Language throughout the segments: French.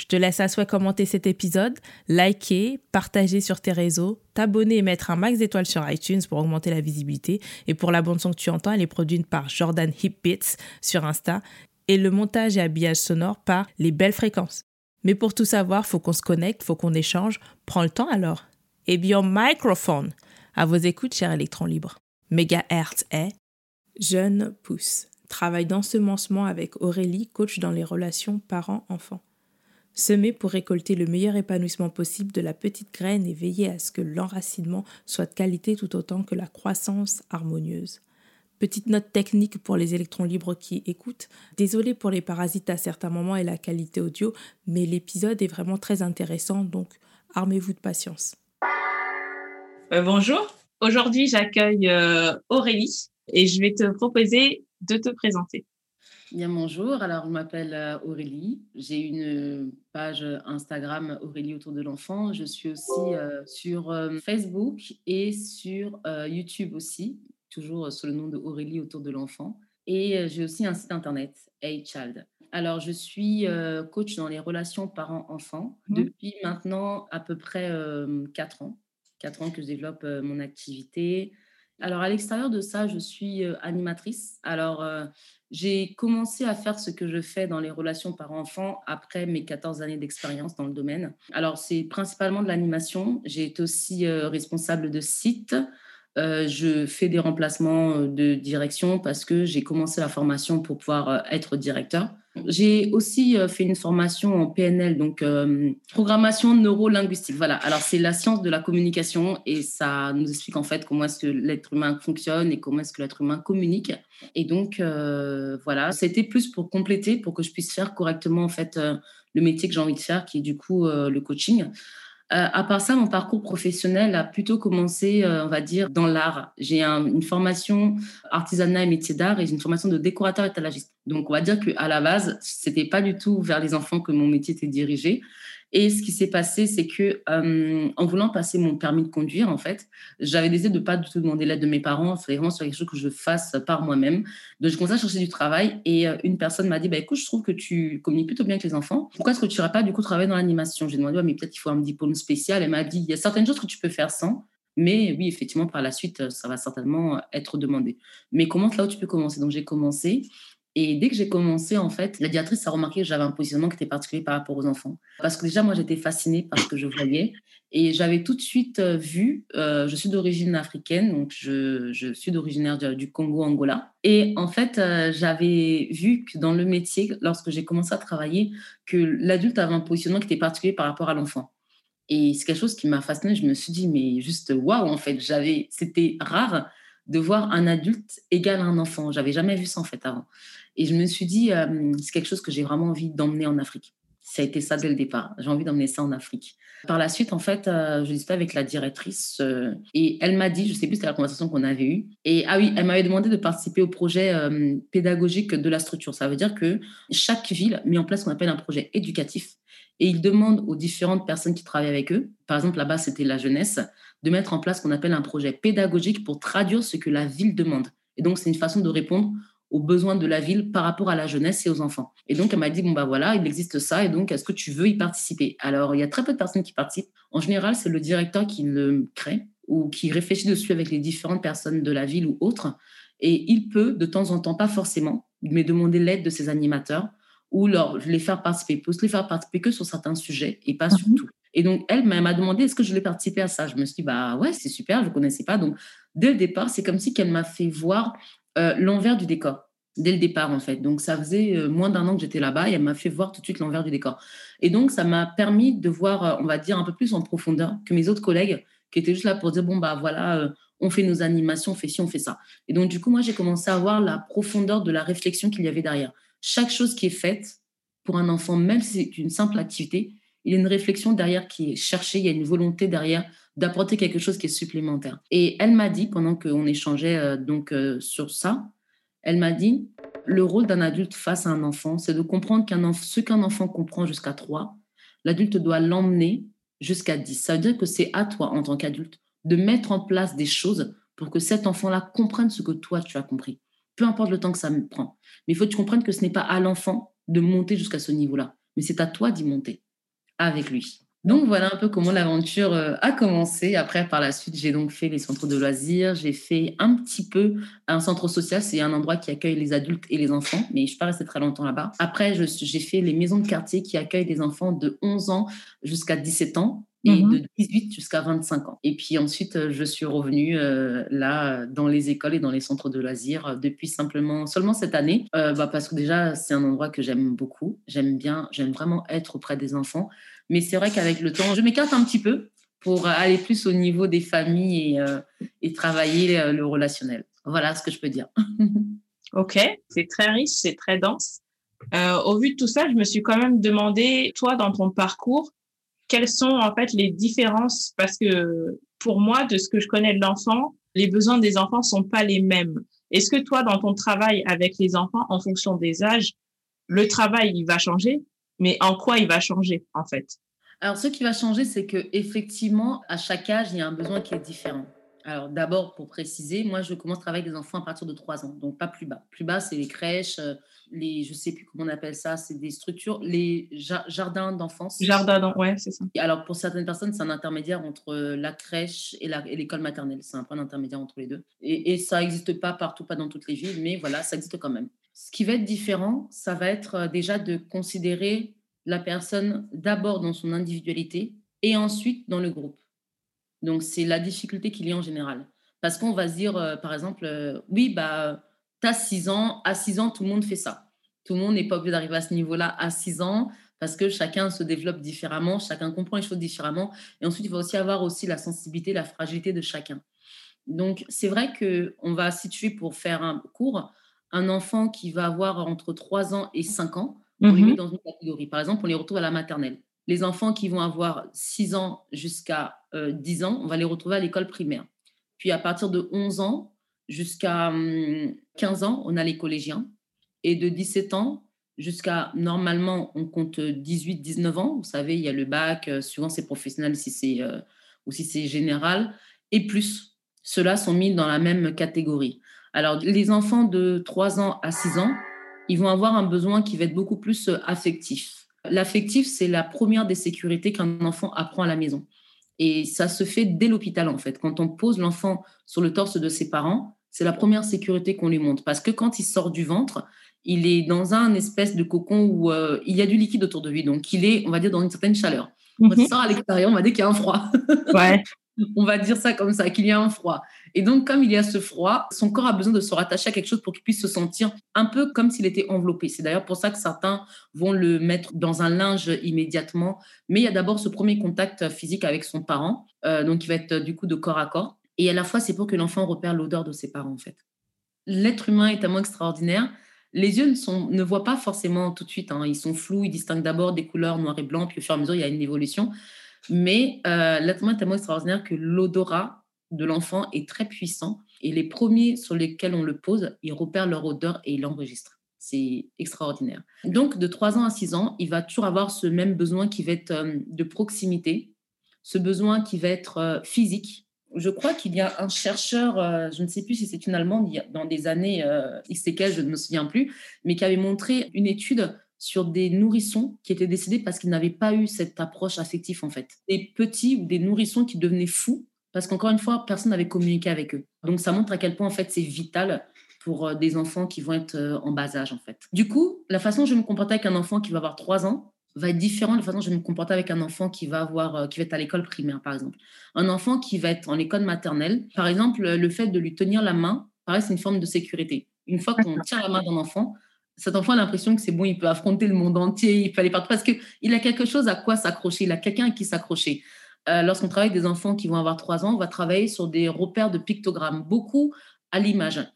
Je te laisse à souhait commenter cet épisode, liker, partager sur tes réseaux, t'abonner et mettre un max d'étoiles sur iTunes pour augmenter la visibilité. Et pour la bande son que tu entends, elle est produite par Jordan Hipbits sur Insta et le montage et habillage sonore par Les Belles Fréquences. Mais pour tout savoir, faut qu'on se connecte, faut qu'on échange. Prends le temps alors. Et bien, microphone. À vos écoutes, cher électron libre. Megahertz est Jeune pousse. Travaille d'ensemencement avec Aurélie, coach dans les relations parents-enfants. Semer pour récolter le meilleur épanouissement possible de la petite graine et veiller à ce que l'enracinement soit de qualité tout autant que la croissance harmonieuse. Petite note technique pour les électrons libres qui écoutent. Désolé pour les parasites à certains moments et la qualité audio, mais l'épisode est vraiment très intéressant, donc armez-vous de patience. Euh, bonjour, aujourd'hui j'accueille euh, Aurélie et je vais te proposer de te présenter. Bien, bonjour. Alors, je m'appelle euh, Aurélie. J'ai une page Instagram Aurélie autour de l'enfant. Je suis aussi euh, sur euh, Facebook et sur YouTube aussi, toujours sous le nom de Aurélie autour de l'enfant. Et j'ai aussi un site internet, Hey Child. Alors, je suis coach dans les relations parents-enfants mmh. depuis maintenant à peu près 4 ans. 4 ans que je développe mon activité. Alors, à l'extérieur de ça, je suis animatrice. Alors, j'ai commencé à faire ce que je fais dans les relations parents-enfants après mes 14 années d'expérience dans le domaine. Alors, c'est principalement de l'animation. J'ai été aussi responsable de site. je fais des remplacements de direction parce que j'ai commencé la formation pour pouvoir être directeur. J'ai aussi euh, fait une formation en PNL, donc euh, programmation neuro-linguistique. Voilà, alors c'est la science de la communication et ça nous explique en fait comment est-ce que l'être humain fonctionne et comment est-ce que l'être humain communique. Et donc euh, voilà, c'était plus pour compléter, pour que je puisse faire correctement en fait le métier que j'ai envie de faire, qui est du coup le coaching. Euh, à part ça, mon parcours professionnel a plutôt commencé, euh, on va dire, dans l'art. J'ai une formation artisanat et métier d'art et j'ai une formation de décorateur étalagiste. Donc, on va dire qu'à la base, c'était pas du tout vers les enfants que mon métier était dirigé. Et ce qui s'est passé, c'est que euh, en voulant passer mon permis de conduire, en fait, j'avais décidé de ne pas du tout demander l'aide de mes parents. Il fallait vraiment quelque chose que je fasse par moi-même. Donc, je commençais à chercher du travail et euh, une personne m'a dit bah, Écoute, je trouve que tu communiques plutôt bien avec les enfants. Pourquoi est-ce que tu n'irais pas du coup travailler dans l'animation? J'ai demandé Mais peut-être qu'il faut un diplôme spécial. Elle m'a dit Il y a certaines choses que tu peux faire sans. Mais oui, effectivement, par la suite, ça va certainement être demandé. Mais commence là où tu peux commencer? Donc, j'ai commencé. Et dès que j'ai commencé, en fait, la directrice a remarqué que j'avais un positionnement qui était particulier par rapport aux enfants. Parce que déjà, moi, j'étais fascinée par ce que je voyais. Et j'avais tout de suite euh, vu, euh, je suis d'origine africaine, donc je, suis d'originaire du Congo, Angola. Et en fait, euh, j'avais vu que dans le métier, lorsque j'ai commencé à travailler, que l'adulte avait un positionnement qui était particulier par rapport à l'enfant. Et c'est quelque chose qui m'a fascinée. Je me suis dit, mais juste waouh, en fait, c'était rare de voir un adulte égal à un enfant. J'avais jamais vu ça en fait avant. Et je me suis dit, euh, c'est quelque chose que j'ai vraiment envie d'emmener en Afrique. Ça a été ça dès le départ. J'ai envie d'emmener ça en Afrique. Par la suite, en fait, euh, je discutais avec la directrice euh, et elle m'a dit, je sais plus, c'était la conversation qu'on avait eue. Et ah oui, elle m'avait demandé de participer au projet pédagogique de la structure. Ça veut dire que chaque ville met en place ce qu'on appelle un projet éducatif et il demande aux différentes personnes qui travaillent avec eux, par exemple là-bas c'était la jeunesse, de mettre en place ce qu'on appelle un projet pédagogique pour traduire ce que la ville demande. Et donc c'est une façon de répondre aux besoins de la ville par rapport à la jeunesse et aux enfants. Et donc, elle m'a dit, bon, bah voilà, il existe ça, et donc, est-ce que tu veux y participer? Alors, il y a très peu de personnes qui participent. En général, c'est le directeur qui le crée ou qui réfléchit dessus avec les différentes personnes de la ville ou autres. Et il peut, de temps en temps, pas forcément, mais demander l'aide de ses animateurs ou leur, les faire participer. Il peut se les faire participer que sur certains sujets et pas sur mhm. tout. Et donc, elle m'a demandé est-ce que je voulais participer à ça? Je me suis dit, bah ouais, c'est super, je ne connaissais pas. Donc, dès le départ, c'est comme si qu'elle m'a fait voir euh, l'envers du décor. dès le départ, en fait. Donc, ça faisait euh, moins d'un an que j'étais là-bas et elle m'a fait voir tout de suite l'envers du décor. Et donc, ça m'a permis de voir, euh, on va dire, un peu plus en profondeur que mes autres collègues qui étaient juste là pour dire, bon, bah voilà, on fait nos animations, on fait ci, on fait ça. Et donc, du coup, moi, j'ai commencé à voir la profondeur de la réflexion qu'il y avait derrière. Chaque chose qui est faite pour un enfant, même si c'est une simple activité, il y a une réflexion derrière qui est cherchée, il y a une volonté derrière d'apporter quelque chose qui est supplémentaire. Et elle m'a dit, pendant qu'on échangeait donc sur ça, elle m'a dit, le rôle d'un adulte face à un enfant, c'est de comprendre ce qu'un enfant comprend jusqu'à 3, l'adulte doit l'emmener jusqu'à 10. Ça veut dire que c'est à toi, en tant qu'adulte, de mettre en place des choses pour que cet enfant-là comprenne ce que toi, tu as compris. Peu importe le temps que ça me prend. Mais il faut que tu comprennes que ce n'est pas à l'enfant de monter jusqu'à ce niveau-là, mais c'est à toi d'y monter avec lui. Donc voilà un peu comment l'aventure euh, a commencé. Après, par la suite, j'ai donc fait les centres de loisirs. J'ai fait un petit peu un centre social. C'est un endroit qui accueille les adultes et les enfants, mais je ne suis pas restée très longtemps là-bas. Après, j'ai fait les maisons de quartier qui accueillent des enfants de 11 ans jusqu'à 17 ans et mmh de 18 jusqu'à 25 ans. Et puis ensuite, euh, je suis revenue euh, là dans les écoles et dans les centres de loisirs euh, depuis simplement seulement cette année, bah, parce que déjà c'est un endroit que j'aime beaucoup. J'aime bien, j'aime vraiment être auprès des enfants. Mais c'est vrai qu'avec le temps, je m'écarte un petit peu pour aller plus au niveau des familles et, et travailler le relationnel. Voilà ce que je peux dire. ok, c'est très riche, c'est très dense. au vu de tout ça, je me suis quand même demandé, toi, dans ton parcours, quelles sont en fait les différences? Parce que pour moi, de ce que je connais de l'enfant, les besoins des enfants sont pas les mêmes. Est-ce que toi, dans ton travail avec les enfants, en fonction des âges, le travail il va changer, mais en quoi il va changer en fait? Alors, ce qui va changer, c'est que effectivement, à chaque âge, il y a un besoin qui est différent. Alors, d'abord, pour préciser, moi, je commence à travailler avec des enfants à partir de 3 ans, donc pas plus bas. Plus bas, c'est les crèches, euh, les, je sais plus comment on appelle ça, c'est des structures, les jardins d'enfance. Jardins, ouais, c'est ça. Alors, pour certaines personnes, c'est un intermédiaire entre la crèche et l'école maternelle. C'est un point d'intermédiaire entre les deux. Et, et ça n'existe pas partout, pas dans toutes les villes, mais voilà, ça existe quand même. Ce qui va être différent, ça va être euh, déjà de considérer la personne d'abord dans son individualité et ensuite dans le groupe. Donc, c'est la difficulté qu'il y a en général. Parce qu'on va se dire, euh, par exemple, euh, oui, bah, tu as 6 ans, à 6 ans, tout le monde fait ça. Tout le monde n'est pas obligé d'arriver à ce niveau-là à 6 ans parce que chacun se développe différemment, chacun comprend les choses différemment. Et ensuite, il va aussi avoir aussi la sensibilité, la fragilité de chacun. Donc, c'est vrai qu'on va situer pour faire un cours un enfant qui va avoir entre 3 ans et 5 ans, on les met mhm. dans une catégorie. Par exemple, on les retrouve à la maternelle. Les enfants qui vont avoir 6 ans jusqu'à 10 euh, ans, on va les retrouver à l'école primaire. Puis à partir de 11 ans jusqu'à 15 hum, ans, on a les collégiens. Et de 17 ans jusqu'à, normalement, on compte 18-19 ans. Vous savez, il y a le bac, euh, souvent c'est professionnel si c'est, euh, ou si c'est général. Et plus, ceux-là sont mis dans la même catégorie. Alors, les enfants de 3 ans à 6 ans, ils vont avoir un besoin qui va être beaucoup plus euh, affectif. L'affectif, c'est la première des sécurités qu'un enfant apprend à la maison. Et ça se fait dès l'hôpital, en fait. Quand on pose l'enfant sur le torse de ses parents, c'est la première sécurité qu'on lui montre. Parce que quand il sort du ventre, il est dans un espèce de cocon où euh, il y a du liquide autour de lui. Donc, il est, on va dire, dans une certaine chaleur. Quand il mhm. sort à l'extérieur, on va dire qu'il y a un froid. Ouais. on va dire ça comme ça, qu'il y a un froid. Et donc, comme il y a ce froid, son corps a besoin de se rattacher à quelque chose pour qu'il puisse se sentir un peu comme s'il était enveloppé. C'est d'ailleurs pour ça que certains vont le mettre dans un linge immédiatement. Mais il y a d'abord ce premier contact physique avec son parent, euh, donc il va être du coup de corps à corps. Et à la fois, c'est pour que l'enfant repère l'odeur de ses parents, en fait. L'être humain est tellement extraordinaire. Les yeux ne voient pas forcément tout de suite. Hein. Ils sont flous, ils distinguent d'abord des couleurs noir et blanc, puis au fur et à mesure, il y a une évolution. Mais euh, humain est tellement extraordinaire que l'odorat de l'enfant est très puissant. Et les premiers sur lesquels on le pose, ils repèrent leur odeur et ils l'enregistrent. C'est extraordinaire. Donc, de 3 ans à 6 ans, il va toujours avoir ce même besoin qui va être euh, de proximité, ce besoin qui va être euh, physique. Je crois qu'il y a un chercheur, je ne sais plus si c'est une Allemande, dans des années X je ne me souviens plus, mais qui avait montré une étude sur des nourrissons qui étaient décédés parce qu'ils n'avaient pas eu cette approche affective en fait. Des petits ou des nourrissons qui devenaient fous parce qu'encore une fois, personne n'avait communiqué avec eux. Donc ça montre à quel point en fait c'est vital pour euh, des enfants qui vont être euh, en bas âge en fait. Du coup, la façon dont je vais me comporter avec un enfant qui va avoir 3 ans va être différente de la façon dont je vais me comporter avec un enfant qui va avoir euh, qui va être à l'école primaire par exemple. Un enfant qui va être en école maternelle, par exemple, le fait de lui tenir la main, pareil, c'est une forme de sécurité Une fois qu'on tient la main d'un enfant, cet enfant a l'impression que c'est bon, il peut affronter le monde entier, il peut aller partout parce qu'il a quelque chose à quoi s'accrocher, il a quelqu'un à qui s'accrocher. Euh, lorsqu'on travaille avec des enfants qui vont avoir trois ans, on va travailler sur des repères de pictogrammes, beaucoup à l'image.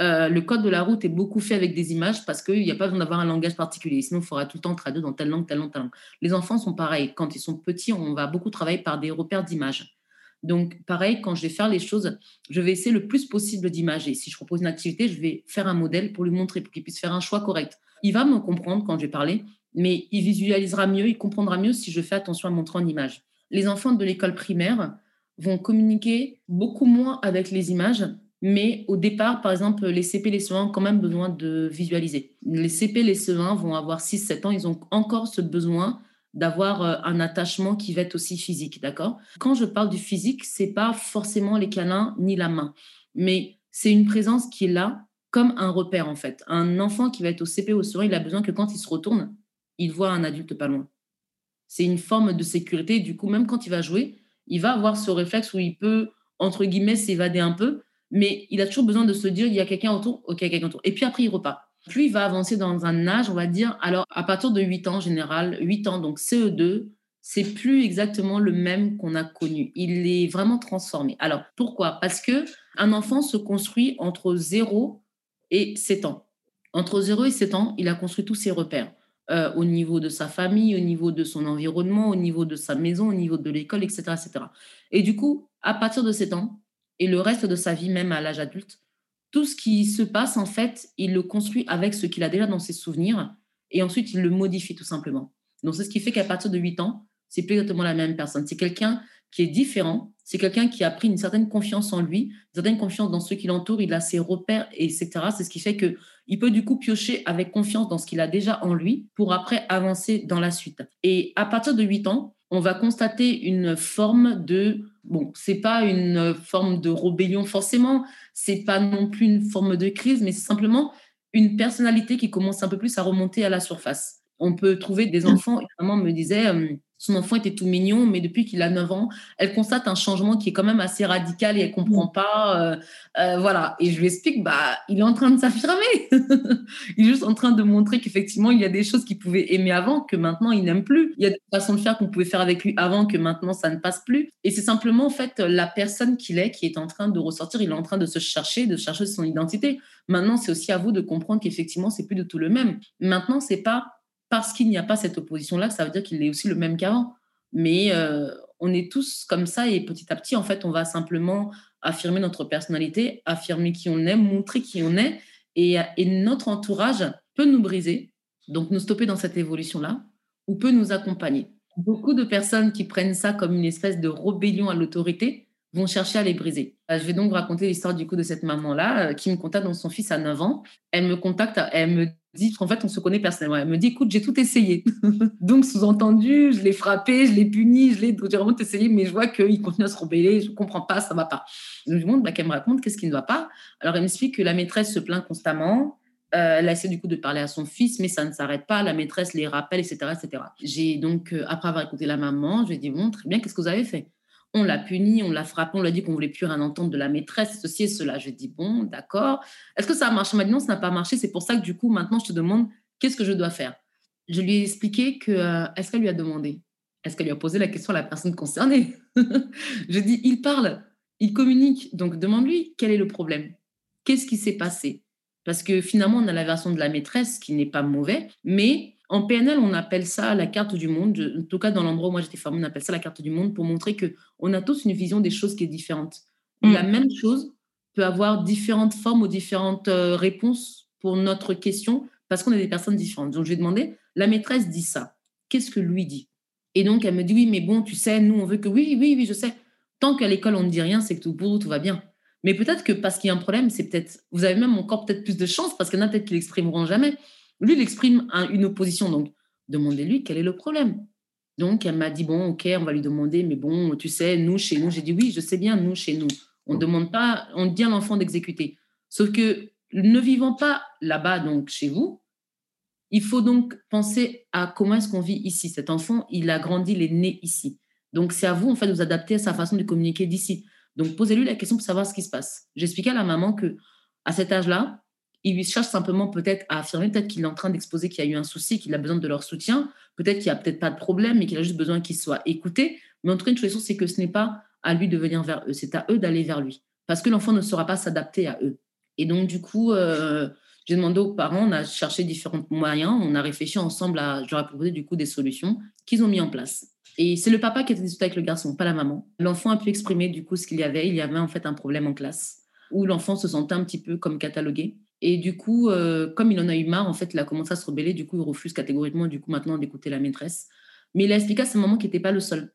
Euh, le code de la route est beaucoup fait avec des images parce qu'il n'y a pas besoin d'avoir un langage particulier. Sinon, il faudra tout le temps traduire dans telle langue, telle langue, telle langue. Les enfants sont pareils. Quand ils sont petits, on va beaucoup travailler par des repères d'images. Donc, pareil, quand je vais faire les choses, je vais essayer le plus possible d'imager. Si je propose une activité, je vais faire un modèle pour lui montrer, pour qu'il puisse faire un choix correct. Il va me comprendre quand je vais parler, mais il visualisera mieux, il comprendra mieux si je fais attention à montrer en image. Les enfants de l'école primaire vont communiquer beaucoup moins avec les images mais au départ, par exemple, les CP, les CE1 ont quand même besoin de visualiser. Les CP, les CE1 vont avoir 6-7 ans, ils ont encore ce besoin d'avoir euh, un attachement qui va être aussi physique, d'accord? Quand je parle du physique, c'est pas forcément les câlins ni la main, mais c'est une présence qui est là comme un repère en fait. Un enfant qui va être au CP ou au CE1, il a besoin que quand il se retourne, il voit un adulte pas loin. C'est une forme de sécurité. Du coup, même quand il va jouer, il va avoir ce réflexe où il peut, entre guillemets, s'évader un peu, mais il a toujours besoin de se dire il y a quelqu'un autour, ok, quelqu'un autour. Et puis après, il repart. Plus il va avancer dans un âge, on va dire, alors à partir de 8 ans en général, 8 ans, donc CE2, c'est plus exactement le même qu'on a connu. Il est vraiment transformé. Alors pourquoi? Parce que un enfant se construit entre 0 et 7 ans. Entre 0 et 7 ans, il a construit tous ses repères. Euh, au niveau de sa famille, au niveau de son environnement, au niveau de sa maison, au niveau de l'école, etc., etc. Et du coup, à partir de 7 ans, et le reste de sa vie, même à l'âge adulte, tout ce qui se passe, en fait, il le construit avec ce qu'il a déjà dans ses souvenirs et ensuite il le modifie tout simplement. Donc, c'est ce qui fait qu'à partir de 8 ans, c'est plus exactement la même personne. C'est quelqu'un qui est différent, c'est quelqu'un qui a pris une certaine confiance en lui, une certaine confiance dans ceux qui l'entourent, il a ses repères, etc. C'est ce qui fait que il peut du coup piocher avec confiance dans ce qu'il a déjà en lui pour après avancer dans la suite. Et à partir de 8 ans, on va constater une forme de bon, c'est pas une forme de rébellion forcément, c'est pas non plus une forme de crise, mais c'est simplement une personnalité qui commence un peu plus à remonter à la surface. On peut trouver des enfants, maman me disait, son enfant était tout mignon, mais depuis qu'il a 9 ans, elle constate un changement qui est quand même assez radical et elle comprend mm. pas. Euh, euh, voilà. Et je lui explique, bah, il est en train de s'affirmer. il est juste en train de montrer qu'effectivement, il y a des choses qu'il pouvait aimer avant que maintenant il n'aime plus. Il y a des façons de faire qu'on pouvait faire avec lui avant que maintenant ça ne passe plus. Et c'est simplement, en fait, la personne qu'il est qui est en train de ressortir. Il est en train de se chercher, de chercher son identité. Maintenant, c'est aussi à vous de comprendre qu'effectivement, c'est plus de tout le même. Maintenant, c'est pas parce qu'il n'y a pas cette opposition-là, ça veut dire qu'il est aussi le même qu'avant. Mais euh, on est tous comme ça et petit à petit, en fait, on va simplement affirmer notre personnalité, affirmer qui on est, montrer qui on est. Et, notre entourage peut nous briser, donc nous stopper dans cette évolution-là, ou peut nous accompagner. Beaucoup de personnes qui prennent ça comme une espèce de rébellion à l'autorité vont chercher à les briser. Euh, je vais donc raconter l'histoire du coup de cette maman-là euh, qui me contacte dans son fils à 9 ans. Elle me contacte, elle me dit, en fait, on se connaît personnellement. Elle me dit, écoute, j'ai tout essayé. Donc, sous-entendu, je l'ai frappé, je l'ai puni, je l'ai vraiment essayé, mais je vois qu'il continue à se rebeller, je comprends pas, ça va pas. Je lui demande bah, qu'elle me raconte qu'est-ce qui ne va pas? Alors, elle m'explique que la maîtresse se plaint constamment. Euh, elle essaie du coup de parler à son fils, mais ça ne s'arrête pas. La maîtresse les rappelle, etc. etc. J'ai donc, euh, après avoir écouté la maman, je lui ai dit, bon, très bien, qu'est-ce que vous avez fait? On l'a puni, on l'a frappé, on l'a dit qu'on voulait plus rien entendre de la maîtresse, ceci et cela. Je dis bon, d'accord. Est-ce que ça a marché? Elle m'a dit non, ça n'a pas marché. C'est pour ça que du coup, maintenant, je te demande qu'est-ce que je dois faire? Je lui ai expliqué que euh, est-ce qu'elle lui a demandé? Est-ce qu'elle lui a posé la question à la personne concernée? Je dis il parle, il communique, donc demande-lui quel est le problème? Qu'est-ce qui s'est passé? Parce que finalement, on a la version de la maîtresse qui n'est pas mauvais, mais en PNL, on appelle ça la carte du monde. En tout cas, dans l'endroit où moi j'étais formée, on appelle ça la carte du monde pour montrer que on a tous une vision des choses qui est différente. Mm. La même chose peut avoir différentes formes ou différentes euh, réponses pour notre question parce qu'on est des personnes différentes. Donc, je lui ai demandé, la maîtresse dit ça. Qu'est-ce que lui dit? Et donc, elle me dit, oui, mais bon, tu sais, nous, on veut que oui, oui, oui, je sais. Tant qu'à l'école, on ne dit rien, c'est que tout pour tout va bien. Mais peut-être que parce qu'il y a un problème, c'est peut-être, vous avez même encore peut-être plus de chance parce qu'il y en a peut-être qui l'exprimeront jamais. Lui, il exprime une opposition. Donc, demandez-lui quel est le problème. Donc, elle m'a dit, bon, ok, on va lui demander, mais bon, tu sais, nous, chez nous, j'ai dit, oui, je sais bien, nous, chez nous. On ne demande pas, on dit à l'enfant d'exécuter. Sauf que ne vivant pas là-bas, donc chez vous, il faut donc penser à comment est-ce qu'on vit ici. Cet enfant, il a grandi, il est né ici. Donc, c'est à vous, en fait, de vous adapter à sa façon de communiquer d'ici. Donc, posez-lui la question pour savoir ce qui se passe. J'expliquais à la maman que à cet âge-là, ils lui cherchent simplement peut-être à affirmer, peut-être qu'il est en train d'exposer qu'il y a eu un souci, qu'il a besoin de leur soutien, peut-être qu'il n'y a peut-être pas de problème, mais qu'il a juste besoin qu'il soit écouté. Mais en tout cas, une chose c'est que ce n'est pas à lui de venir vers eux, c'est à eux d'aller vers lui. Parce que l'enfant ne saura pas s'adapter à eux. Et donc, du coup, euh, j'ai demandé aux parents, on a cherché différents moyens, on a réfléchi ensemble à, ai proposé du coup des solutions qu'ils ont mis en place. Et c'est le papa qui était discuté avec le garçon, pas la maman. L'enfant a pu exprimer du coup ce qu'il y avait. Il y avait en fait un problème en classe où l'enfant se sentait un petit peu comme catalogué. Et du coup, euh, comme il en a eu marre, en fait, il a commencé à se rebeller. Du coup, il refuse catégoriquement, du coup, maintenant, d'écouter la maîtresse. Mais il a expliqué à sa maman qu'il n'était pas le seul,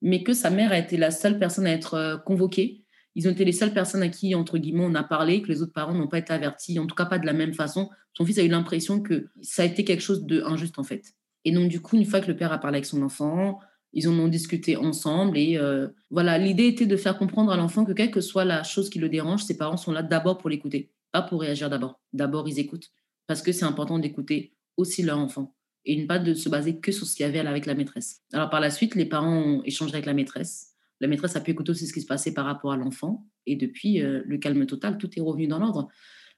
mais que sa mère a été la seule personne à être euh, convoquée. Ils ont été les seules personnes à qui, entre guillemets, on a parlé, que les autres parents n'ont pas été avertis, en tout cas pas de la même façon. Son fils a eu l'impression que ça a été quelque chose d'injuste, en fait. Et donc, du coup, une fois que le père a parlé avec son enfant, ils en ont discuté ensemble. Et euh, voilà, l'idée était de faire comprendre à l'enfant que quelle que soit la chose qui le dérange, ses parents sont là d'abord pour l'écouter, pas pour réagir d'abord. D'abord, ils écoutent. Parce que c'est important d'écouter aussi leur enfant et ne pas de se baser que sur ce qu'il y avait avec la maîtresse. Alors par la suite, les parents ont échangé avec la maîtresse. La maîtresse a pu écouter aussi ce qui se passait par rapport à l'enfant. Et depuis, euh, le calme total, tout est revenu dans l'ordre.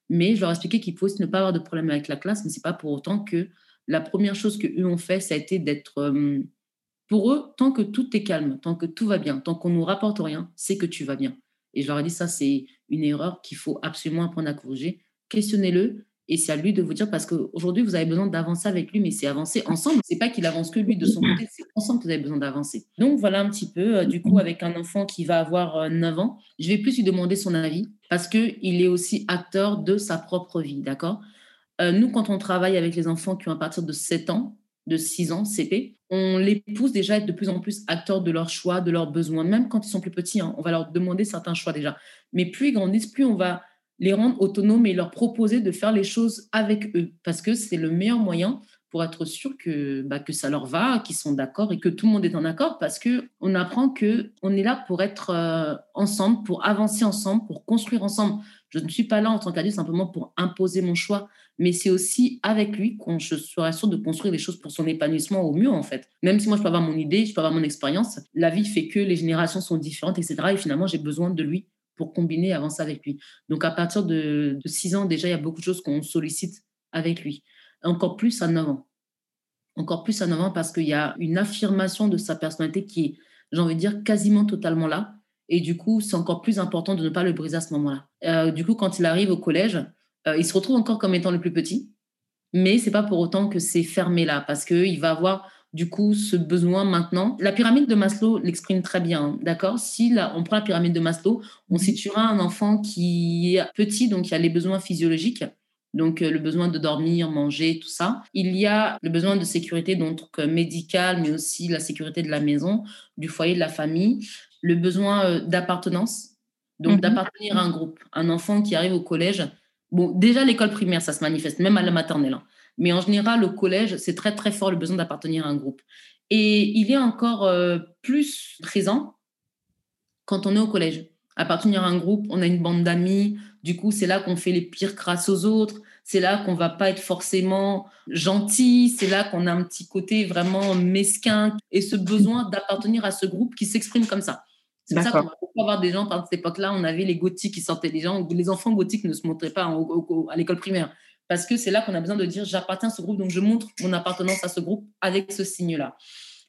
Mais je leur ai expliqué qu'il faut ne pas avoir de problème avec la classe, mais c'est pas pour autant que la première chose qu'eux ont fait, ça a été d'être euh, pour eux, tant que tout est calme, tant que tout va bien, tant qu'on nous rapporte rien, c'est que tu vas bien. Et je leur ai dit, ça, c'est une erreur qu'il faut absolument apprendre à corriger. Questionnez-le et c'est à lui de vous dire parce qu'aujourd'hui, vous avez besoin d'avancer avec lui, mais c'est avancer ensemble. C'est pas qu'il avance que lui de son côté, c'est ensemble que vous avez besoin d'avancer. Donc voilà un petit peu, euh, du coup, avec un enfant qui va avoir 9 euh, ans, je vais plus lui demander son avis parce qu'il est aussi acteur de sa propre vie, d'accord? Euh, Nous, quand on travaille avec les enfants qui ont à partir de 7 ans, de 6 ans, CP, on les pousse déjà à être de plus en plus acteurs de leurs choix, de leurs besoins, même quand ils sont plus petits. Hein, on va leur demander certains choix déjà. Mais plus ils grandissent, plus on va les rendre autonomes et leur proposer de faire les choses avec eux, parce que c'est le meilleur moyen pour être sûr que, bah, que ça leur va, qu'ils sont d'accord et que tout le monde est en accord, parce que on apprend que on est là pour être euh, ensemble, pour avancer ensemble, pour construire ensemble. Je ne suis pas là en tant qu'adulte simplement pour imposer mon choix, mais c'est aussi avec lui qu'on je serai de construire les choses pour son épanouissement au mieux, en fait. Même si moi, je peux avoir mon idée, je peux avoir mon expérience, la vie fait que les générations sont différentes, etc. Et finalement, j'ai besoin de lui pour combiner et avancer avec lui. Donc, à partir de, de 6 ans, déjà, il y a beaucoup de choses qu'on sollicite avec lui. Encore plus à 9 ans. Encore plus à 9 ans parce qu'il y a une affirmation de sa personnalité qui est, j'ai envie de dire, quasiment totalement là. Et du coup, c'est encore plus important de ne pas le briser à ce moment-là. Euh, du coup, quand il arrive au collège, euh, il se retrouve encore comme étant le plus petit, mais c'est pas pour autant que c'est fermé là, parce qu'il va avoir du coup ce besoin maintenant. La pyramide de Maslow l'exprime très bien, hein, d'accord? Si là, on prend la pyramide de Maslow, on mhm. situera un enfant qui est petit, donc il a les besoins physiologiques, donc euh, le besoin de dormir, manger, tout ça. Il y a le besoin de sécurité, donc médical, mais aussi la sécurité de la maison, du foyer, de la famille le besoin euh, d'appartenance, donc mhm. d'appartenir à un groupe. Un enfant qui arrive au collège, bon, déjà l'école primaire, ça se manifeste, même à la maternelle. Hein. Mais en général, au collège, c'est très très fort le besoin d'appartenir à un groupe. Et il est encore euh, plus présent quand on est au collège. Appartenir à un groupe, on a une bande d'amis, du coup, c'est là qu'on fait les pires grâce aux autres, c'est là qu'on va pas être forcément gentil, c'est là qu'on a un petit côté vraiment mesquin et ce besoin d'appartenir à ce groupe qui s'exprime comme ça. C'est ça qu'on va beaucoup avoir des gens, par cette époque-là, on avait les gothiques qui sortaient, les, gens, les enfants gothiques ne se montraient pas à l'école primaire. Parce que c'est là qu'on a besoin de dire j'appartiens à ce groupe, donc je montre mon appartenance à ce groupe avec ce signe-là.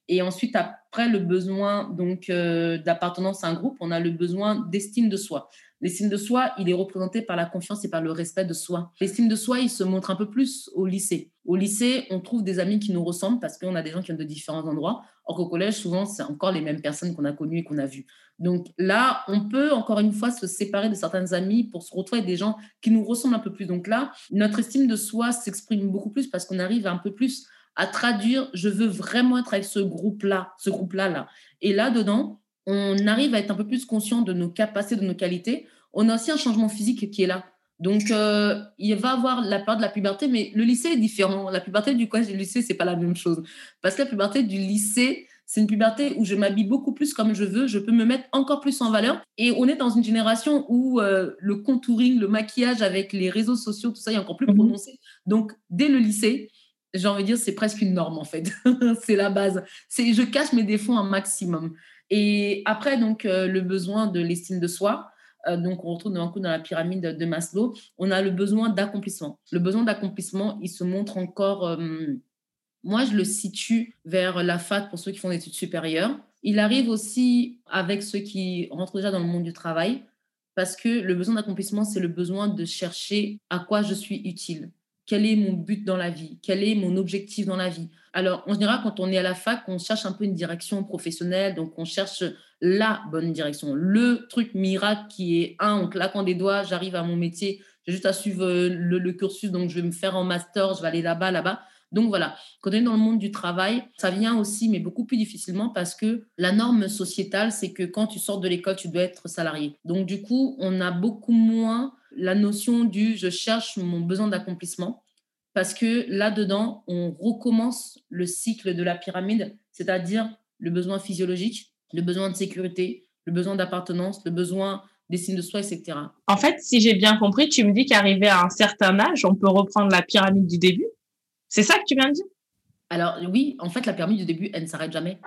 Et ensuite, après le besoin donc euh, d'appartenance à un groupe, on a le besoin d'estime de soi. L'estime de soi, il est représenté par la confiance et par le respect de soi. L'estime de soi, il se montre un peu plus au lycée. Au lycée, on trouve des amis qui nous ressemblent parce qu'on a des gens qui viennent de différents endroits. Or qu'au collège, souvent, c'est encore les mêmes personnes qu'on a connues et qu'on a vues. Donc là, on peut encore une fois se séparer de certains amis pour se retrouver avec des gens qui nous ressemblent un peu plus. Donc là, notre estime de soi s'exprime beaucoup plus parce qu'on arrive un peu plus à traduire je veux vraiment être avec ce groupe-là, ce groupe-là. Là. Et là-dedans, on arrive à être un peu plus conscient de nos capacités, de nos qualités. On a aussi un changement physique qui est là. Donc, euh, il va avoir la part de la puberté, mais le lycée est différent. La puberté du collège et du lycée, c'est pas la même chose. Parce que la puberté du lycée, c'est une puberté où je m'habille beaucoup plus comme je veux, je peux me mettre encore plus en valeur. Et on est dans une génération où euh, le contouring, le maquillage avec les réseaux sociaux, tout ça est encore plus mhm. prononcé. Donc, dès le lycée, j'ai envie de dire, c'est presque une norme en fait. c'est la base. C'est je cache mes défauts un maximum. Et après, donc, euh, le besoin de l'estime de soi. euh, donc on retrouve dans, dans la pyramide de Maslow, on a le besoin d'accomplissement. Le besoin d'accomplissement, il se montre encore, euh, moi je le situe vers la fac pour ceux qui font des études supérieures. Il arrive aussi avec ceux qui rentrent déjà dans le monde du travail, parce que le besoin d'accomplissement, c'est le besoin de chercher à quoi je suis utile. Quel est mon but dans la vie Quel est mon objectif dans la vie Alors, en général, quand on est à la fac, on cherche un peu une direction professionnelle, donc on cherche la bonne direction, le truc miracle qui est, un, en claquant des doigts, j'arrive à mon métier, j'ai juste à suivre euh, le, cursus, donc je vais me faire en master, je vais aller là-bas, là-bas. Donc voilà, quand on est dans le monde du travail, ça vient aussi, mais beaucoup plus difficilement parce que la norme sociétale, c'est que quand tu sors de l'école, tu dois être salarié. Donc du coup, on a beaucoup moins la notion du je cherche mon besoin d'accomplissement parce que là-dedans, on recommence le cycle de la pyramide, c'est-à-dire le besoin physiologique, le besoin de sécurité, le besoin d'appartenance, le besoin d'estime de soi, etc. En fait, si j'ai bien compris, tu me dis qu'arrivé à un certain âge, on peut reprendre la pyramide du début. C'est ça que tu viens de dire? Alors oui, en fait, la pyramide du début, elle ne s'arrête jamais.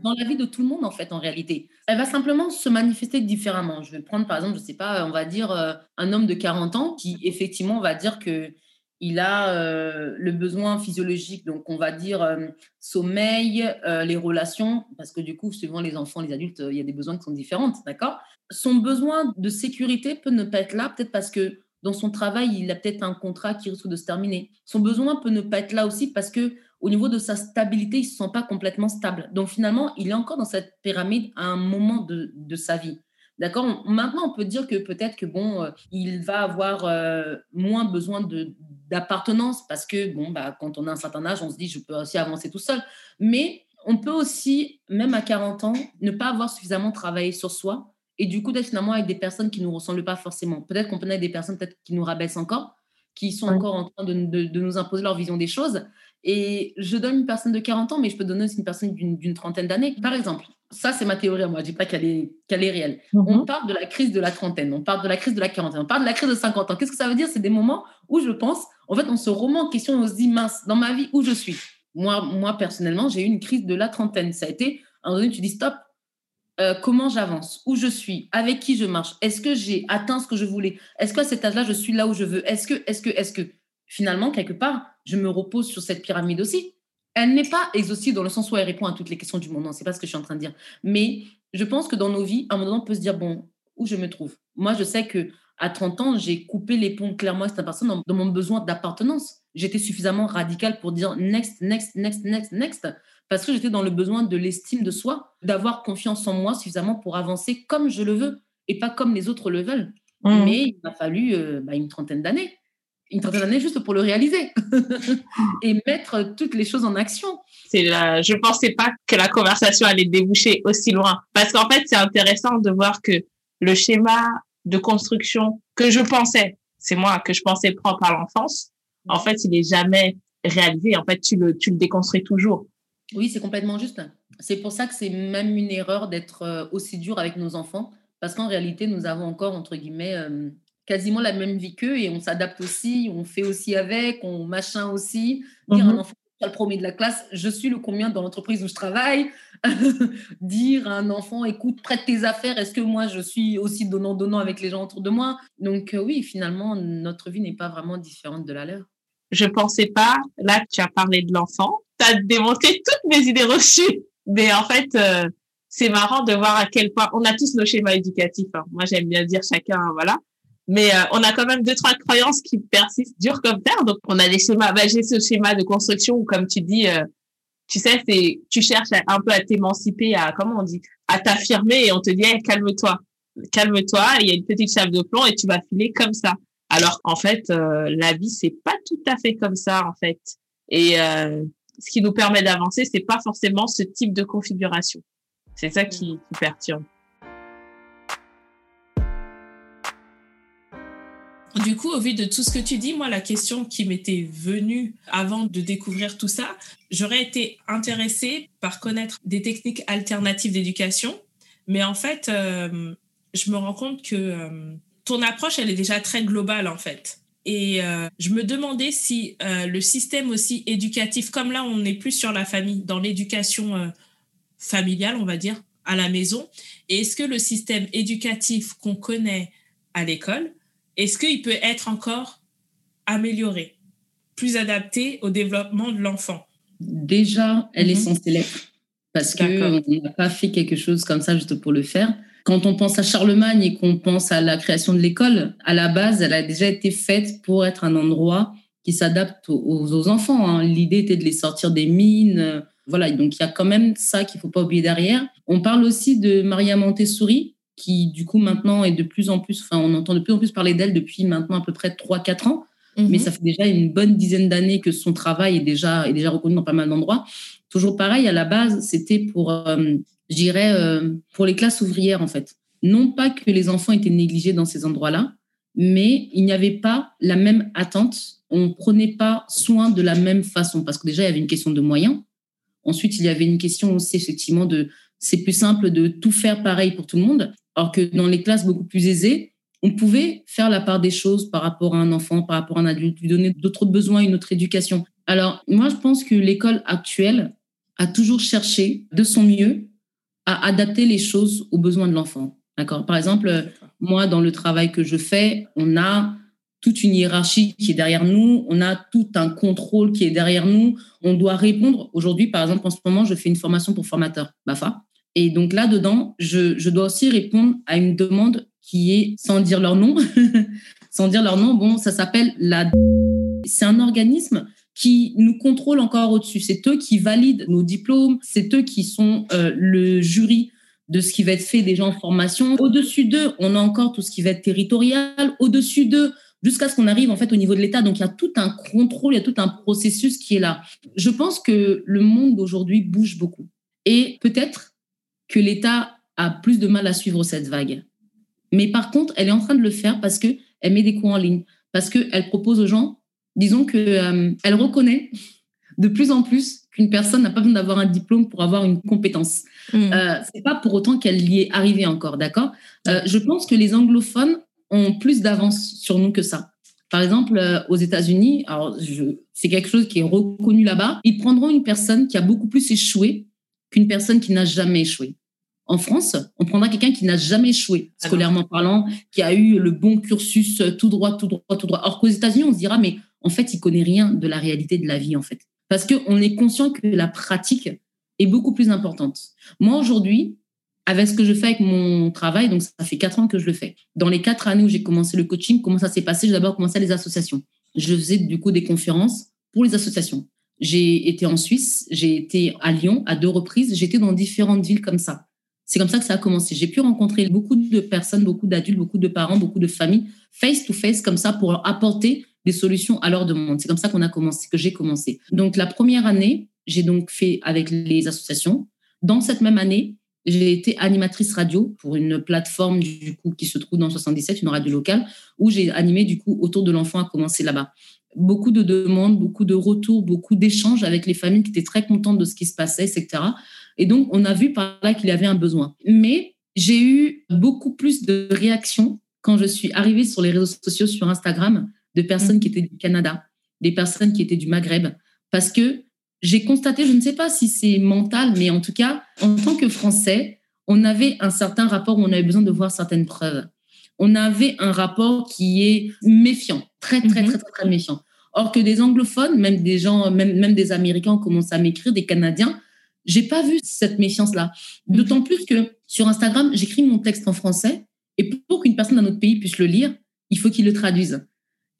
Dans la vie de tout le monde, en fait, en réalité. Elle va simplement se manifester différemment. Je vais prendre, par exemple, je ne sais pas, on va dire euh, un homme de 40 ans qui, effectivement, va dire que il a euh, le besoin physiologique, donc on va dire euh, sommeil, euh, les relations, parce que du coup, suivant les enfants, les adultes, il y a des besoins qui sont différents, d'accord? Son besoin de sécurité peut ne pas être là, peut-être parce que dans son travail, il a peut-être un contrat qui risque de se terminer. Son besoin peut ne pas être là aussi parce que au niveau de sa stabilité, il ne se sent pas complètement stable. Donc finalement, il est encore dans cette pyramide à un moment de, sa vie. D'accord? Maintenant, on peut dire que peut-être que bon, il va avoir moins besoin d'appartenance parce que, bon, bah, quand on a un certain âge, on se dit, je peux aussi avancer tout seul. Mais on peut aussi, même à 40 ans, ne pas avoir suffisamment travaillé sur soi et du coup d'être finalement avec des personnes qui ne nous ressemblent pas forcément. Peut-être qu'on peut être des personnes peut-être qui nous rabaissent encore, qui sont encore en train de, de, nous imposer leur vision des choses. Et je donne une personne de 40 ans, mais je peux donner aussi une personne d'une trentaine d'années. Par exemple, ça c'est ma théorie moi, je ne dis pas qu'elle est, qu'elle est réelle. Mhm. On parle de la crise de la trentaine, on parle de la crise de la quarantaine, on parle de la crise de 50 ans. Qu'est-ce que ça veut dire? C'est des moments où je pense, en fait, on se remet en question, on se dit, mince, dans ma vie, où je suis? Moi, moi, personnellement, j'ai eu une crise de la trentaine. Ça a été, à un moment donné, tu dis, stop, euh, comment j'avance, où je suis, avec qui je marche, est-ce que j'ai atteint ce que je voulais, est-ce qu'à cet âge-là, je suis là où je veux, est-ce que, est-ce que, est-ce que, finalement, quelque part, je me repose sur cette pyramide aussi. Elle n'est pas exhaustive dans le sens où elle répond à toutes les questions du monde, non, c'est pas ce que je suis en train de dire. Mais je pense que dans nos vies, à un moment donné, on peut se dire, bon, où je me trouve? Moi, je sais que à 30 ans, j'ai coupé les ponts clairement avec cette personne dans, dans mon besoin d'appartenance. J'étais suffisamment radicale pour dire next, next, next, next, next parce que j'étais dans le besoin de l'estime de soi, d'avoir confiance en moi suffisamment pour avancer comme je le veux et pas comme les autres le veulent. Mmh. Mais il m'a fallu euh, bah, une trentaine d'années. Une trentaine d'années juste pour le réaliser et mettre toutes les choses en action. Je ne pensais pas que la conversation allait déboucher aussi loin. Parce qu'en fait, c'est intéressant de voir que le schéma de construction que je pensais, c'est moi que je pensais propre à l'enfance, en fait, il n'est jamais réalisé. En fait, tu le, tu le déconstruis toujours. Oui, c'est complètement juste. C'est pour ça que c'est même une erreur d'être euh, aussi dur avec nos enfants, parce qu'en réalité, nous avons encore, entre guillemets, euh, quasiment la même vie qu'eux et on s'adapte aussi, on fait aussi avec, on machin aussi. Dire à un mhm. enfant, le premier de la classe, je suis le combien dans l'entreprise où je travaille? Dire à un enfant, écoute, prête tes affaires, est-ce que moi je suis aussi donnant-donnant avec les gens autour de moi? Donc euh, oui, finalement, notre vie n'est pas vraiment différente de la leur. Je pensais pas, là tu as parlé de l'enfant, tu as démonté toutes mes idées reçues. Mais en fait, euh, c'est marrant de voir à quel point on a tous nos schémas éducatifs. Hein. Moi, j'aime bien dire chacun, voilà. Mais euh, on a quand même deux, trois croyances qui persistent dures comme terre. Donc, on a des schémas. Bah, j'ai ce schéma de construction où, comme tu dis, euh, tu sais, c'est, tu cherches un peu à t'émanciper, à, comment on dit, à t'affirmer et on te dit, calme-toi, calme-toi, il y a une petite chave de plomb et tu vas filer comme ça. Alors qu'en fait, la vie, c'est pas tout à fait comme ça, en fait. Et ce qui nous permet d'avancer, c'est pas forcément ce type de configuration. C'est ça qui, perturbe. Du coup, au vu de tout ce que tu dis, moi, la question qui m'était venue avant de découvrir tout ça, j'aurais été intéressée par connaître des techniques alternatives d'éducation. Mais en fait, euh, je me rends compte que euh, ton approche, elle est déjà très globale, en fait. Et euh, je me demandais si euh, le système aussi éducatif, comme là on n'est plus sur la famille, dans l'éducation euh, familiale, on va dire, à la maison est-ce que le système éducatif qu'on connaît à l'école, est-ce qu'il peut être encore amélioré, plus adapté au développement de l'enfant? Déjà, elle est mhm. censée l'être parce qu'on n'a pas fait quelque chose comme ça juste pour le faire. Quand on pense à Charlemagne et qu'on pense à la création de l'école, à la base, elle a déjà été faite pour être un endroit qui s'adapte aux, enfants. Hein. L'idée était de les sortir des mines. Voilà, donc il y a quand même ça qu'il faut pas oublier derrière. On parle aussi de Maria Montessori, qui du coup maintenant est de plus en plus, enfin on entend de plus en plus parler d'elle depuis maintenant à peu près 3-4 ans. Mhm. Mais ça fait déjà une bonne dizaine d'années que son travail est déjà, est déjà reconnu dans pas mal d'endroits. Toujours pareil, à la base, c'était pour, euh, je dirais, euh, pour les classes ouvrières en fait. Non pas que les enfants étaient négligés dans ces endroits-là, mais il n'y avait pas la même attente. On ne prenait pas soin de la même façon parce que déjà, il y avait une question de moyens. Ensuite, il y avait une question aussi effectivement de, c'est plus simple de tout faire pareil pour tout le monde. Alors que dans les classes beaucoup plus aisées, on pouvait faire la part des choses par rapport à un enfant, par rapport à un adulte, lui donner d'autres besoins, une autre éducation. Alors, moi, je pense que l'école actuelle a toujours cherché de son mieux à adapter les choses aux besoins de l'enfant. D'accord? Par exemple, moi, dans le travail que je fais, on a toute une hiérarchie qui est derrière nous, on a tout un contrôle qui est derrière nous. On doit répondre. Aujourd'hui, par exemple, en ce moment, je fais une formation pour formateur, BAFA. Et donc là-dedans, je, je dois aussi répondre à une demande qui est, sans dire leur nom, sans dire leur nom, bon, ça s'appelle la... C'est un organisme qui nous contrôle encore au-dessus. C'est eux qui valident nos diplômes, c'est eux qui sont euh, le jury de ce qui va être fait déjà en formation. Au-dessus d'eux, on a encore tout ce qui va être territorial. Au-dessus d'eux, jusqu'à ce qu'on arrive en fait au niveau de l'État. Donc il y a tout un contrôle, il y a tout un processus qui est là. Je pense que le monde d'aujourd'hui bouge beaucoup. Et peut-être que l'État a plus de mal à suivre cette vague. Mais par contre, elle est en train de le faire parce qu'elle met des cours en ligne, parce qu'elle propose aux gens, disons qu'elle euh, elle reconnaît de plus en plus qu'une personne n'a pas besoin d'avoir un diplôme pour avoir une compétence. Mm. Euh, c'est pas pour autant qu'elle y est arrivée encore, d'accord? Euh, Je pense que les anglophones ont plus d'avance sur nous que ça. Par exemple, euh, aux États-Unis, alors c'est quelque chose qui est reconnu là-bas, ils prendront une personne qui a beaucoup plus échoué qu'une personne qui n'a jamais échoué. En France, on prendra quelqu'un qui n'a jamais échoué, ah scolairement parlant, qui a eu le bon cursus euh, tout droit, tout droit, tout droit. Or qu'aux États-Unis, on se dira, mais en fait, il connaît rien de la réalité de la vie, en fait. Parce qu'on est conscient que la pratique est beaucoup plus importante. Moi, aujourd'hui, avec ce que je fais avec mon travail, donc ça fait quatre ans que je le fais. Dans les quatre années où j'ai commencé le coaching, comment ça s'est passé? J'ai d'abord commencé à les associations. Je faisais du coup des conférences pour les associations. J'ai été en Suisse, j'ai été à Lyon à deux reprises, j'étais dans différentes villes comme ça. C'est comme ça que ça a commencé. J'ai pu rencontrer beaucoup de personnes, beaucoup d'adultes, beaucoup de parents, beaucoup de familles, face to face, comme ça, pour apporter des solutions à leur demande. C'est comme ça qu'on a commencé, que j'ai commencé. Donc, la première année, j'ai donc fait avec les associations. Dans cette même année, j'ai été animatrice radio pour une plateforme du coup qui se trouve dans 77, une radio locale, où j'ai animé du coup autour de l'enfant à commencer là-bas. Beaucoup de demandes, beaucoup de retours, beaucoup d'échanges avec les familles qui étaient très contentes de ce qui se passait, etc. Et donc, on a vu par là qu'il y avait un besoin. Mais j'ai eu beaucoup plus de réactions quand je suis arrivée sur les réseaux sociaux, sur Instagram, de personnes qui étaient du Canada, des personnes qui étaient du Maghreb, parce que j'ai constaté, je ne sais pas si c'est mental, mais en tout cas, en tant que Français, on avait un certain rapport où on avait besoin de voir certaines preuves. On avait un rapport qui est méfiant, très, très, mhm. très, très, très méfiant. Or que des anglophones, même des gens, même, même des Américains commencé à m'écrire, des Canadiens, j'ai pas vu cette méfiance-là. Mhm. D'autant plus que sur Instagram, j'écris mon texte en français et pour qu'une personne d'un autre pays puisse le lire, il faut qu'il le traduise.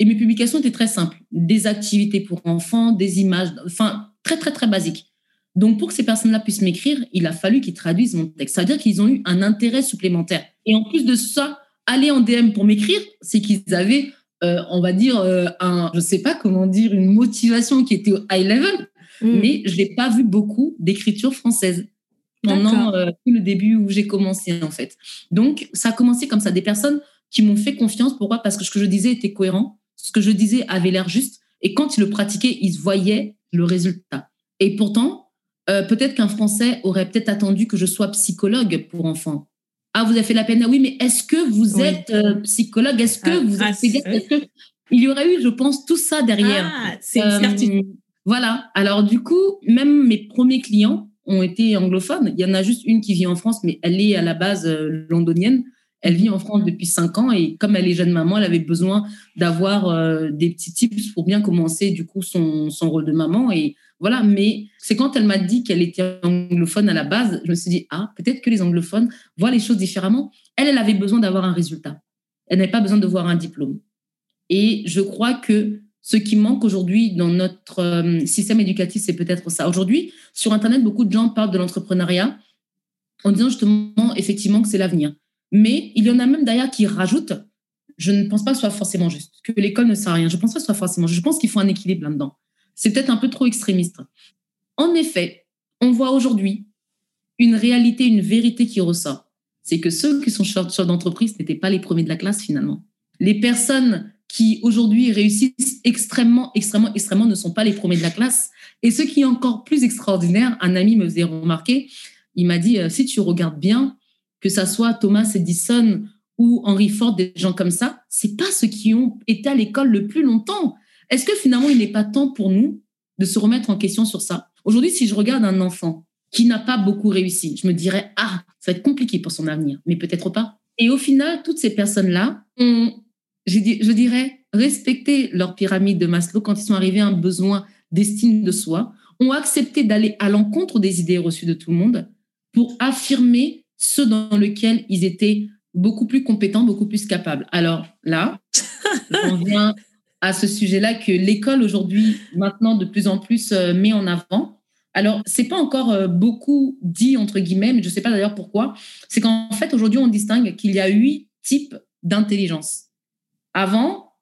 Et mes publications étaient très simples. Des activités pour enfants, des images, enfin, très, très, très basiques. Donc, pour que ces personnes-là puissent m'écrire, il a fallu qu'ils traduisent mon texte. Ça veut dire qu'ils ont eu un intérêt supplémentaire. Et en plus de ça, aller en DM pour m'écrire, c'est qu'ils avaient, euh, on va dire, euh, un, je sais pas comment dire, une motivation qui était high level. Mm. mais je n'ai pas vu beaucoup d'écriture française pendant euh, le début où j'ai commencé en fait. Donc ça a commencé comme ça, des personnes qui m'ont fait confiance. Pourquoi? Parce que ce que je disais était cohérent, ce que je disais avait l'air juste, et quand ils le pratiquaient, ils voyaient le résultat. Et pourtant, euh, peut-être qu'un Français aurait peut-être attendu que je sois psychologue pour enfants. Ah, vous avez fait la peine? Ah oui, mais est-ce que vous êtes euh, psychologue? Est-ce que ah, vous êtes ah, Il y aurait eu, je pense, tout ça derrière. Ah, c'est une certitude. Voilà. Alors du coup, même mes premiers clients, ont été anglophones. Il y en a juste une qui vit en France, mais elle est à la base euh, londonienne. Elle vit en France depuis cinq ans et comme elle est jeune maman, elle avait besoin d'avoir euh, des petits tips pour bien commencer du coup son, son rôle de maman. Et voilà, mais c'est quand elle m'a dit qu'elle était anglophone à la base, je me suis dit, ah, peut-être que les anglophones voient les choses différemment. Elle, elle avait besoin d'avoir un résultat. Elle n'avait pas besoin de voir un diplôme. Et je crois que ce qui manque aujourd'hui dans notre euh, système éducatif, c'est peut-être ça. Aujourd'hui, sur Internet, beaucoup de gens parlent de l'entrepreneuriat en disant justement, effectivement, que c'est l'avenir. Mais il y en a même d'ailleurs qui rajoutent, je ne pense pas que ce soit forcément juste, que l'école ne sert à rien. Je pense pas que ce soit forcément juste. Je pense qu'il faut un équilibre là-dedans. C'est peut-être un peu trop extrémiste. En effet, on voit aujourd'hui une réalité, une vérité qui ressort. C'est que ceux qui sont chefs d'entreprise n'étaient pas les premiers de la classe finalement. Les personnes qui aujourd'hui réussissent extrêmement, extrêmement, extrêmement ne sont pas les premiers de la classe. Et ce qui est encore plus extraordinaire, un ami me faisait remarquer, il m'a dit, euh, si tu regardes bien, que ça soit Thomas Edison ou Henry Ford, des gens comme ça, c'est pas ceux qui ont été à l'école le plus longtemps. Est-ce que finalement, il n'est pas temps pour nous de se remettre en question sur ça? Aujourd'hui, si je regarde un enfant qui n'a pas beaucoup réussi, je me dirais, ah, ça va être compliqué pour son avenir, mais peut-être pas. Et au final, toutes ces personnes-là ont je, dirais, respecter leur pyramide de Maslow quand ils sont arrivés à un besoin d'estime de soi, ont accepté d'aller à l'encontre des idées reçues de tout le monde pour affirmer ce dans lequel ils étaient beaucoup plus compétents, beaucoup plus capables. Alors là, on vient à ce sujet-là que l'école aujourd'hui, maintenant de plus en plus, euh, met en avant. Alors, c'est pas encore euh, beaucoup dit entre guillemets, mais je sais pas d'ailleurs pourquoi. C'est qu'en fait, aujourd'hui, on distingue qu'il y a huit types d'intelligence. Avant,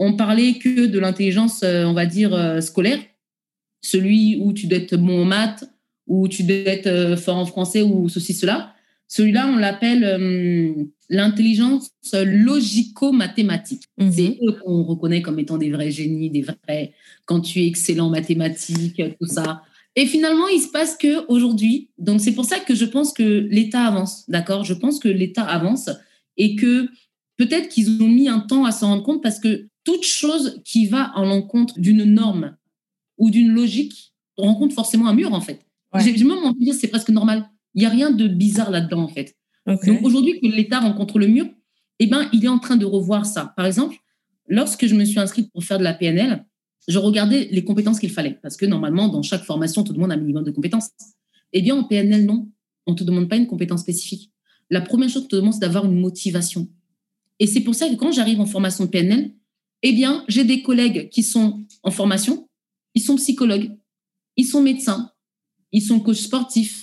on parlait que de l'intelligence, euh, on va dire, scolaire, celui où tu dois être bon en maths, où tu dois être fort en français ou ceci, cela. Celui-là, on l'appelle l'intelligence logico-mathématique. Mhm. C'est eux qu'on reconnaît comme étant des vrais génies, des vrais, quand tu es excellent en mathématiques, tout ça. Et finalement, il se passe que aujourd'hui, donc c'est pour ça que je pense que l'État avance, d'accord? Je pense que l'État avance et que peut-être qu'ils ont mis un temps à s'en rendre compte parce que toute chose qui va en l'encontre d'une norme ou d'une logique rencontre forcément un mur, en fait. J'ai même envie de dire c'est presque normal. Il n'y a rien de bizarre là-dedans, en fait. Donc aujourd'hui que l'État rencontre le mur, eh ben, il est en train de revoir ça. Par exemple, lorsque je me suis inscrite pour faire de la PNL, je regardais les compétences qu'il fallait. Parce que normalement, dans chaque formation, on te demande un minimum de compétences. Eh bien, en PNL, non. On ne te demande pas une compétence spécifique. La première chose qu'on te demande, c'est d'avoir une motivation. Et c'est pour ça que quand j'arrive en formation de PNL, eh bien, j'ai des collègues qui sont en formation, ils sont psychologues, ils sont médecins, ils sont coachs sportifs,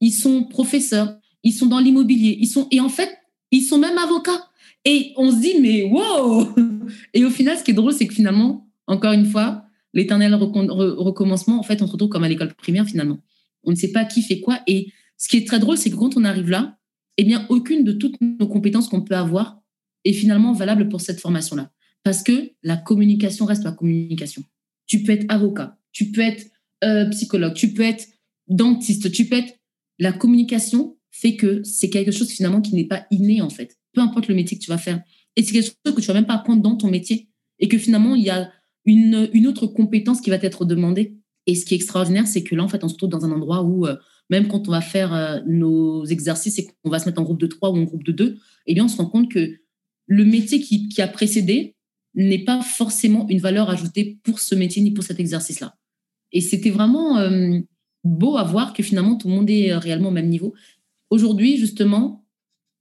ils sont professeurs, ils sont dans l'immobilier, ils sont et en fait, ils sont même avocats. Et on se dit mais wow Et au final, ce qui est drôle, c'est que finalement, encore une fois, l'éternel recommencement, en fait, on se retrouve comme à l'école primaire finalement. On ne sait pas qui fait quoi. Et ce qui est très drôle, c'est que quand on arrive là, eh bien, aucune de toutes nos compétences qu'on peut avoir est finalement valable pour cette formation-là. Parce que la communication reste la communication. Tu peux être avocat, tu peux être euh, psychologue, tu peux être dentiste, tu peux être... La communication fait que c'est quelque chose finalement qui n'est pas inné en fait. Peu importe le métier que tu vas faire. Et c'est quelque chose que tu vas même pas apprendre dans ton métier. Et que finalement, il y a une, autre compétence qui va t'être demandée. Et ce qui est extraordinaire, c'est que là, en fait, on se trouve dans un endroit où, euh, même quand on va faire euh, nos exercices et qu'on va se mettre en groupe de trois ou en groupe de deux, eh bien, on se rend compte que le métier qui, a précédé n'est pas forcément une valeur ajoutée pour ce métier ni pour cet exercice-là. Et c'était vraiment euh, beau à voir que finalement tout le monde est euh, réellement au même niveau. Aujourd'hui, justement,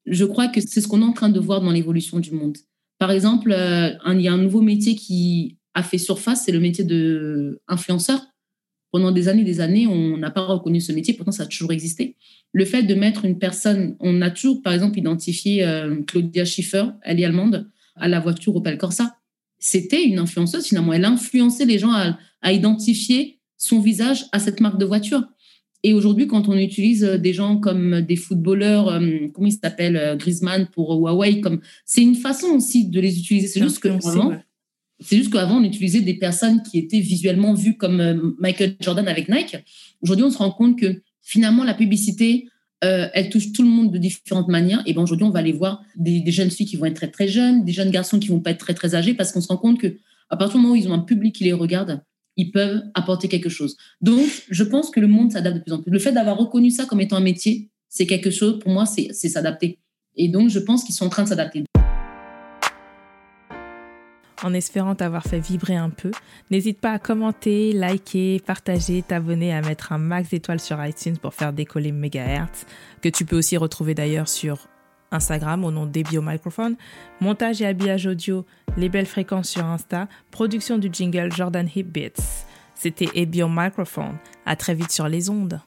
je crois que c'est ce qu'on est en train de voir dans l'évolution du monde. Par exemple, euh, il y a un nouveau métier qui a fait surface, c'est le métier de influenceur pendant des années des années, on n'a pas reconnu ce métier, pourtant ça a toujours existé. Le fait de mettre une personne, on a toujours par exemple identifié euh, Claudia Schiffer, elle est allemande, à la voiture Opel Corsa. C'était une influenceuse finalement, elle a influencé les gens à, identifier son visage à cette marque de voiture. Et aujourd'hui, quand on utilise des gens comme des footballeurs, euh, comment ils s'appellent, Griezmann pour Huawei, comme c'est une façon aussi de les utiliser. C'est juste que c'est juste qu'avant, on utilisait des personnes qui étaient visuellement vues comme euh, Michael Jordan avec Nike. Aujourd'hui, on se rend compte que finalement, la publicité, euh, elle touche tout le monde de différentes manières. Et ben aujourd'hui, on va aller voir des, jeunes filles qui vont être très très jeunes, des jeunes garçons qui vont pas être très très âgés, parce qu'on se rend compte que à partir du moment où ils ont un public qui les regarde, ils peuvent apporter quelque chose. Donc, je pense que le monde s'adapte de plus en plus. Le fait d'avoir reconnu ça comme étant un métier, c'est quelque chose, pour moi, c'est s'adapter. Et donc, je pense qu'ils sont en train de s'adapter. En espérant t'avoir fait vibrer un peu, n'hésite pas à commenter, liker, partager, t'abonner, à mettre un max d'étoiles sur iTunes pour faire décoller Megahertz, que tu peux aussi retrouver d'ailleurs sur Instagram au nom d'Ebio Microphone, montage et habillage audio, les belles fréquences sur Insta, production du jingle Jordan Hip Beats. C'était Ebio Microphone. À très vite sur les ondes.